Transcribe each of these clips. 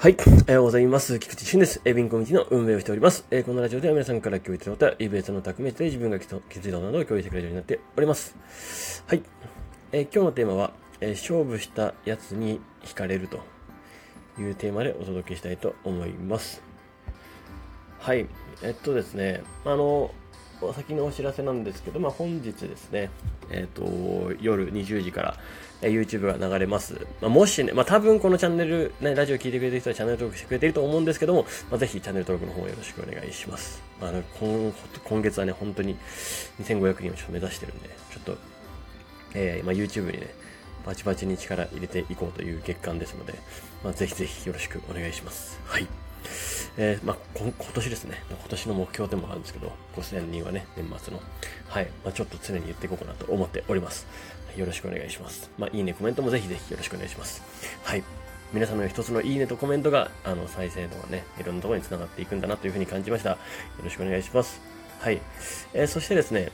はい。おはようございます。菊池俊です。エビンコミュニティの運営をしております。えー、このラジオでは皆さんから共有いただいたイベントの匠で自分が気づいたなどを共有してくれるようになっております。はい。えー、今日のテーマは、えー、勝負したやつに惹かれるというテーマでお届けしたいと思います。はい。えっとですね、あの、先のお知らせなんですけど、まあ、本日ですね、えっ、ー、と、夜20時から、えー、YouTube が流れます。まあ、もしね、まあ、多分このチャンネル、ね、ラジオ聞いてくれてる人はチャンネル登録してくれてると思うんですけども、まあ、ぜひチャンネル登録の方よろしくお願いします。まあの、今、今月はね、本当に2500人をちょっと目指してるんで、ちょっと、えー、まあ、YouTube にね、バチバチに力入れていこうという月間ですので、まあ、ぜひぜひよろしくお願いします。はい。えー、まあ、今年ですね、今年の目標でもあるんですけど、5000人はね、年末の、はい、まあ、ちょっと常に言っていこうかなと思っております。よろしくお願いします。まあ、いいね、コメントもぜひぜひよろしくお願いします。はい。皆様の一つのいいねとコメントが、あの、再生度がね、いろんなところに繋がっていくんだなというふうに感じました。よろしくお願いします。はい。えー、そしてですね、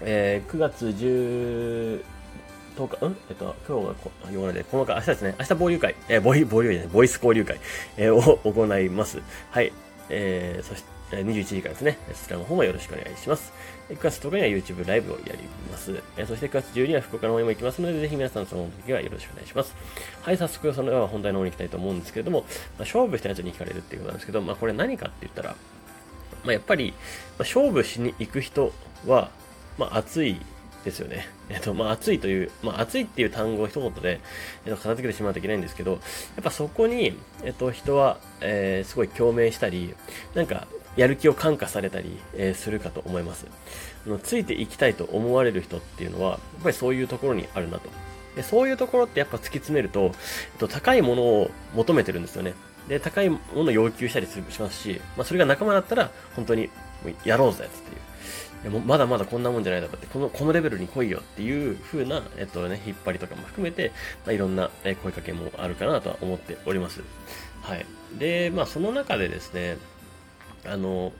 えー、9月10、10日、ん？えっと、今日がこ、4日で、9日、明日ですね、明日交流会、えー、ボイ、ボ流会ボイス交流会、えー、を 行います。はい。えー、そして、21時からですね、そちらの方もよろしくお願いします。9月10日には YouTube ライブをやります。えそして9月12日は福岡の方にも行きますので、ぜひ皆さんその時はよろしくお願いします。はい、早速そのでは本題の方に行きたいと思うんですけれども、まあ、勝負したやつに惹かれるっていうことなんですけど、まあこれ何かって言ったら、まあやっぱり、まあ、勝負しに行く人は、まあ熱いですよね。えっと、まあ、暑いという、まあ、暑いっていう単語を一言で、えっと、片付けてしまうといけないんですけど、やっぱそこに、えっと、人は、えー、すごい共鳴したり、なんか、やる気を感化されたり、えー、するかと思います。あのついていきたいと思われる人っていうのは、やっぱりそういうところにあるなと。でそういうところってやっぱ突き詰めると、えっと、高いものを求めてるんですよね。で、高いものを要求したりしますし、まあ、それが仲間だったら、本当に、やろうぜっていう。やもまだまだこんなもんじゃないだろうって、この、このレベルに来いよっていう風な、えっとね、引っ張りとかも含めて、まあ、いろんな、声かけもあるかなとは思っております。はい。で、まあその中でですね、あの、やっ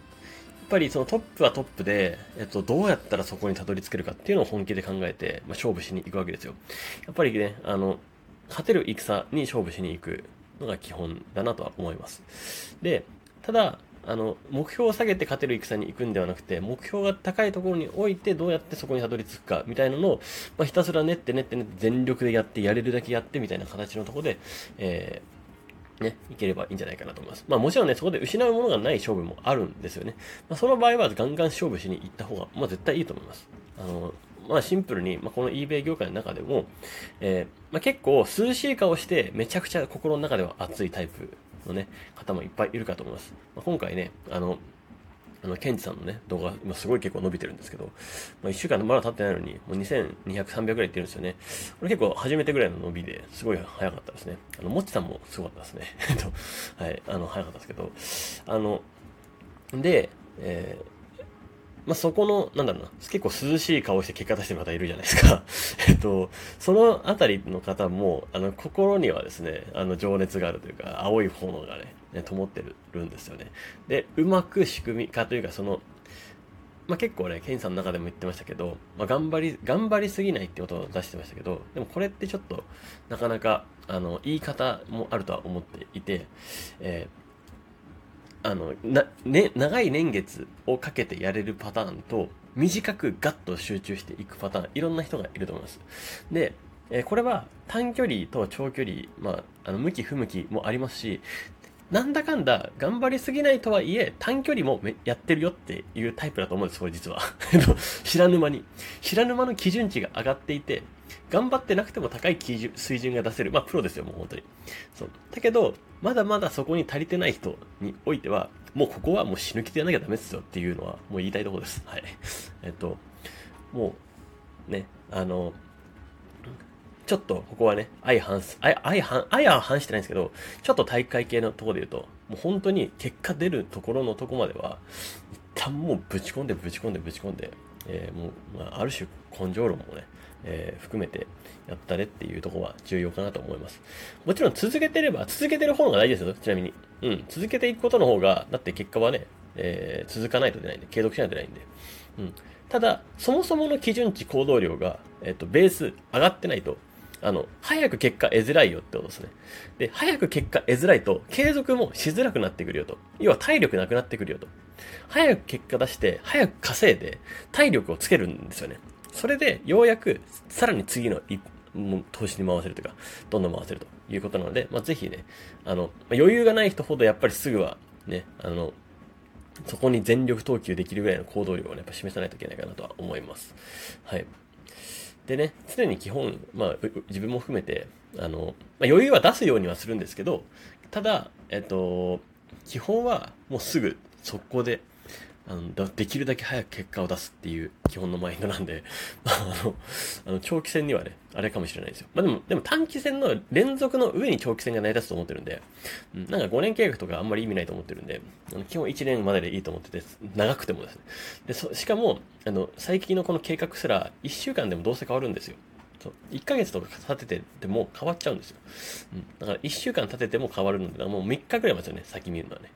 ぱりそのトップはトップで、えっと、どうやったらそこにたどり着けるかっていうのを本気で考えて、まあ、勝負しに行くわけですよ。やっぱりね、あの、勝てる戦に勝負しに行くのが基本だなとは思います。で、ただ、あの、目標を下げて勝てる戦に行くんではなくて、目標が高いところに置いてどうやってそこにたどり着くか、みたいなのを、まあ、ひたすら練って練って練って全力でやって、やれるだけやってみたいな形のところで、えー、ね、いければいいんじゃないかなと思います。まあもちろんね、そこで失うものがない勝負もあるんですよね。まあその場合はガンガン勝負しに行った方が、まあ絶対いいと思います。あの、まあシンプルに、まあこの eBay 業界の中でも、えー、まあ結構涼しい顔してめちゃくちゃ心の中では熱いタイプのね、方もいっぱいいるかと思います。まあ、今回ね、あの、あの、ケンジさんのね、動画、今すごい結構伸びてるんですけど、まあ、1週間まだ経ってないのに、もう2200、300ぐらいいってるんですよね。これ結構初めてぐらいの伸びで、すごい早かったですね。あの、もっちさんもすごかったですね。はい、あの、早かったですけど、あの、で、えー、まあ、そこの、なんだろうな、結構涼しい顔して結果出してる方いるじゃないですか。えっと、そのあたりの方も、あの、心にはですね、あの、情熱があるというか、青い炎がね、灯ってるんですよね。で、うまく仕組み化というか、その、まあ、結構ね、ケンさんの中でも言ってましたけど、まあ、頑張り、頑張りすぎないってことを出してましたけど、でもこれってちょっと、なかなか、あの、言い方もあるとは思っていて、えーあの、な、ね、長い年月をかけてやれるパターンと、短くガッと集中していくパターン、いろんな人がいると思います。で、えー、これは短距離と長距離、まあ、あの、向き不向きもありますし、なんだかんだ頑張りすぎないとはいえ、短距離もやってるよっていうタイプだと思うんです、これ実は。知らぬ間に。知らぬ間の基準値が上がっていて、頑張ってなくても高い水準が出せる。まあ、プロですよ、もう本当に。そう。だけど、まだまだそこに足りてない人においては、もうここはもう死ぬ気でやらなきゃダメですよっていうのは、もう言いたいところです。はい。えっと、もう、ね、あの、ちょっとここはね、相反す、相、反、相は反してないんですけど、ちょっと大会系のところで言うと、もう本当に結果出るところのとこまでは、一旦もうぶち込んでぶち込んでぶち込んで、えー、もう、まあ、ある種根性論もね、えー、含めてやったれっていうところは重要かなと思います。もちろん続けてれば、続けてる方が大事ですよ、ちなみに。うん、続けていくことの方が、だって結果はね、えー、続かないと出ないんで、継続しないと出ないんで。うん。ただ、そもそもの基準値行動量が、えっ、と、ベース上がってないと、あの、早く結果得づらいよってことですね。で、早く結果得づらいと、継続もしづらくなってくるよと。要は体力なくなってくるよと。早く結果出して、早く稼いで、体力をつけるんですよね。それで、ようやく、さらに次の投資に回せるというか、どんどん回せるということなので、まあ、ぜひね、あの、余裕がない人ほどやっぱりすぐは、ね、あの、そこに全力投球できるぐらいの行動量をね、やっぱ示さないといけないかなとは思います。はい。でね、常に基本、まあ、自分も含めて、あの、まあ、余裕は出すようにはするんですけど、ただ、えっと、基本はもうすぐ速攻であの、できるだけ早く結果を出すっていう基本のマインドなんで、あ、あの、あの長期戦にはね、あれかもしれないですよ。まあでも、でも短期戦の連続の上に長期戦が成り立つと思ってるんで、うん、なんか5年計画とかあんまり意味ないと思ってるんで、あの基本1年まででいいと思ってて、長くてもですね。で、そしかも、あの、最近のこの計画すら、1週間でもどうせ変わるんですよ。そう1ヶ月とか立ててても変わっちゃうんですよ。うん。だから1週間立てても変わるので、もう3日くらいますよね、先見るのはね。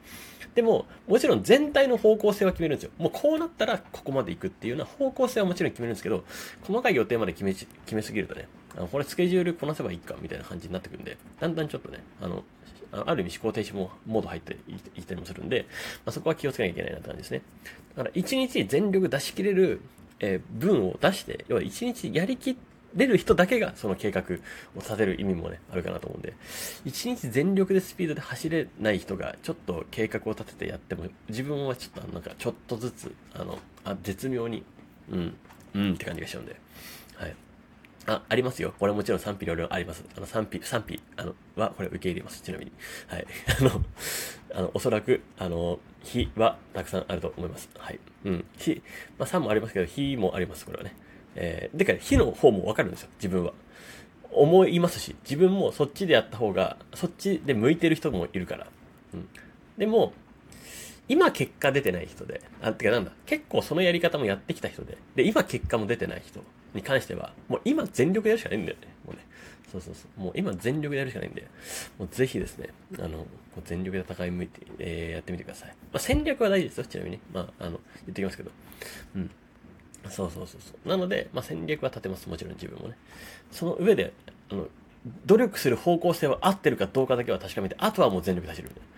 でも、もちろん全体の方向性は決めるんですよ。もうこうなったらここまで行くっていうような方向性はもちろん決めるんですけど、細かい予定まで決め決めすぎるとね、あのこれスケジュールこなせばいいかみたいな感じになってくるんで、だんだんちょっとね、あの、ある意味思考停止もモード入っていったりもするんで、まあ、そこは気をつけなきゃいけないなって感じですね。だから1日全力出し切れる、えー、分を出して、要は1日やりきっれる人だけがその計画を立てる意味もね、あるかなと思うんで、一日全力でスピードで走れない人がちょっと計画を立ててやっても、自分はちょっとなんかちょっとずつ、あの、あ絶妙に、うん、うんって感じがしちゃうんで、はい。あ、ありますよ。これもちろん賛否両論あります。あの、賛否、賛否、あの、は、これ受け入れます。ちなみに。はい。あの、あの、おそらく、あの、非はたくさんあると思います。はい。うん。非、まあ、3もありますけど、非もあります、これはね。えー、でか火の方もわかるんですよ、自分は。思いますし、自分もそっちでやった方が、そっちで向いてる人もいるから。うん。でも、今結果出てない人で、あ、てかなんだ、結構そのやり方もやってきた人で、で、今結果も出てない人に関しては、もう今全力でやるしかないんだよね。もうね。そうそうそう。もう今全力でやるしかないんで、もうぜひですね、あの、全力で戦い向いて、えー、やってみてください。まあ、戦略は大事ですよ、ちなみに。まあ、あの、言ってきますけど。うん。そうそうそうそう。なので、まあ、戦略は立てます。もちろん自分もね。その上で、あの、努力する方向性は合ってるかどうかだけは確かめて、あとはもう全力で走るみたいな。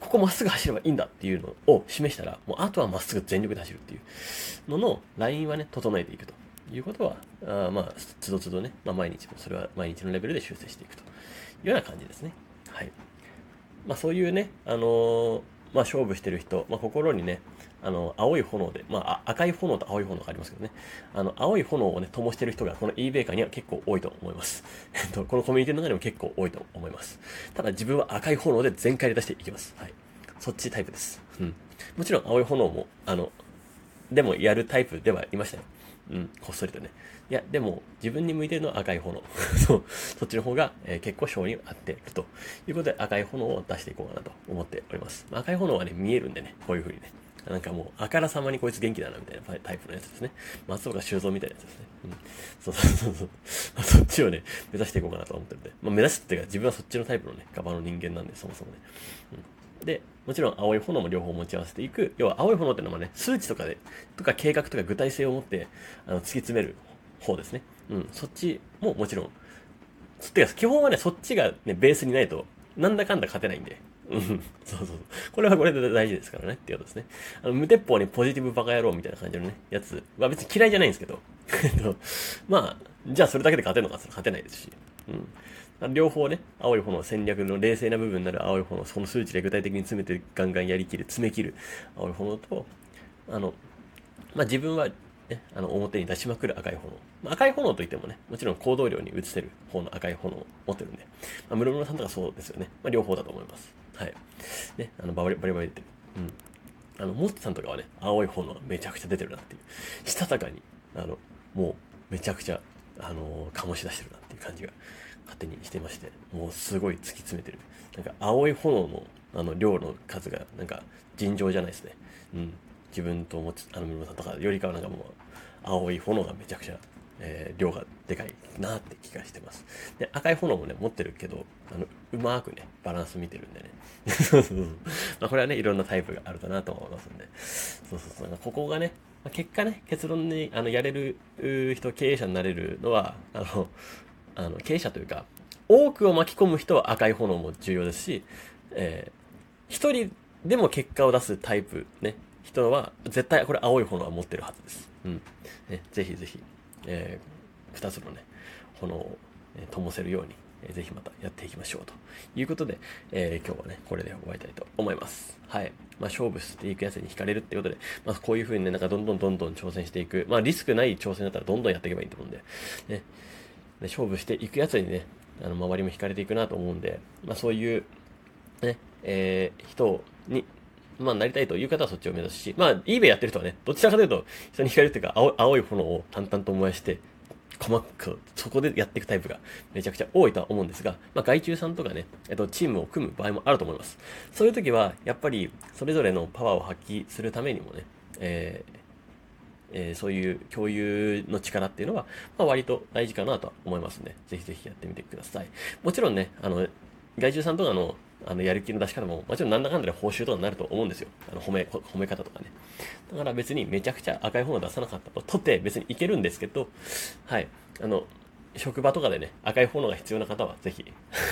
ここまっすぐ走ればいいんだっていうのを示したら、もうあとはまっすぐ全力で走るっていうののラインはね、整えていくということは、あまあ、つどつどね、まあ、毎日もそれは毎日のレベルで修正していくというような感じですね。はい。まあ、そういうね、あのー、まあ、勝負してる人、まあ、心にね、あの、青い炎で、まあ、赤い炎と青い炎がありますけどね。あの、青い炎をね、灯してる人がこの eBay 界には結構多いと思います。えっと、このコミュニティの中でも結構多いと思います。ただ自分は赤い炎で全開で出していきます。はい。そっちタイプです。うん。もちろん青い炎も、あの、でもやるタイプではいましたよ。うん、こっそりとね。いや、でも、自分に向いてるのは赤い炎。そう、そっちの方が、えー、結構性に合ってるということで赤い炎を出していこうかなと思っております。まあ、赤い炎はね、見えるんでね、こういう風にね。なんかもう、あからさまにこいつ元気だな、みたいなタイプのやつですね。松岡修造みたいなやつですね。うん。そうそうそうそう。まあ、そっちをね、目指していこうかなと思ってるんで。まあ、目指すっていうか、自分はそっちのタイプのね、ガバの人間なんで、そもそもね。うん。で、もちろん青い炎も両方持ち合わせていく。要は青い炎ってのはね、数値とかで、とか計画とか具体性を持って、あの、突き詰める方ですね。うん。そっちももちろん。てか、基本はね、そっちがね、ベースにないと、なんだかんだ勝てないんで。うん、そうそうそう。これはこれで大事ですからねっていうことですね。あの、無鉄砲にポジティブバカ野郎みたいな感じのね、やつは別に嫌いじゃないんですけど、えっとまあ、じゃあそれだけで勝てるのかって勝てないですし、うん。両方ね、青い炎戦略の冷静な部分になる青い炎、その数値で具体的に詰めてガンガンやりきる、詰め切る青い炎と、あの、まあ自分はね、あの、表に出しまくる赤い炎。まあ、赤い炎といってもね、もちろん行動量に移せる方の赤い炎を持ってるんで、まあ、室村さんとかそうですよね。まあ、両方だと思います。はい。ね、あの、バリバリバリ出てる。うん。あの、モッツさんとかはね、青い炎がめちゃくちゃ出てるなっていう。したたかに、あの、もう、めちゃくちゃ、あのー、醸し出してるなっていう感じが、勝手にしてまして、もうすごい突き詰めてる。なんか、青い炎の、あの、量の数が、なんか、尋常じゃないですね。うん。自分ともあの、室さんとかよりかはなんかもう、青い炎がめちゃくちゃえー、量がでかいなって気がしてます。で、赤い炎もね、持ってるけど、あの、うまくね、バランス見てるんでね。まあ、これはね、いろんなタイプがあるかなと思いますんで。そうそうそう。ここがね、まあ、結果ね、結論に、あの、やれる人、経営者になれるのは、あの、あの、経営者というか、多くを巻き込む人は赤い炎も重要ですし、えー、一人でも結果を出すタイプ、ね、人は、絶対これ青い炎は持ってるはずです。うん。ね、ぜひぜひ、えー、二つのね、炎を、ね、灯せるように、えぜひまたやっていきましょうということで、えー、今日はね、これで終わりたいと思います。はい。まあ、勝負していくやつに惹かれるってことで、まあ、こういう風にね、なんかどんどんどんどん挑戦していく。まあ、リスクない挑戦だったらどんどんやっていけばいいと思うんで、ね。で勝負していくやつにね、あの、周りも惹かれていくなと思うんで、まあ、そういう、ね、えー、人に、まあ、なりたいという方はそっちを目指すし、まあ、eBay やってる人はね、どちらかというと、人に惹かれるっていうか、青青い炎を淡々と燃やして、細かく、そこでやっていくタイプがめちゃくちゃ多いとは思うんですが、まあ、外注さんとかね、えっと、チームを組む場合もあると思います。そういう時は、やっぱり、それぞれのパワーを発揮するためにもね、えーえー、そういう共有の力っていうのは、まあ、割と大事かなとは思いますね。ぜひぜひやってみてください。もちろんね、あの、外獣さんとかの、あの、やる気の出し方も、もちろんなんだかんだで報酬とかになると思うんですよ。あの、褒め、褒め方とかね。だから別にめちゃくちゃ赤い本を出さなかったと、取って別にいけるんですけど、はい。あの、職場とかでね、赤い炎が必要な方は、ぜひ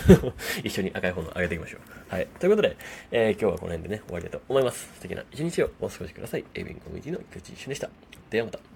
一緒に赤い炎を上げていきましょう。はい。ということで、えー、今日はこの辺でね、終わりだと思います。素敵な一日をお過ごしください。エビンコミュニティの菊池一緒でした。ではまた。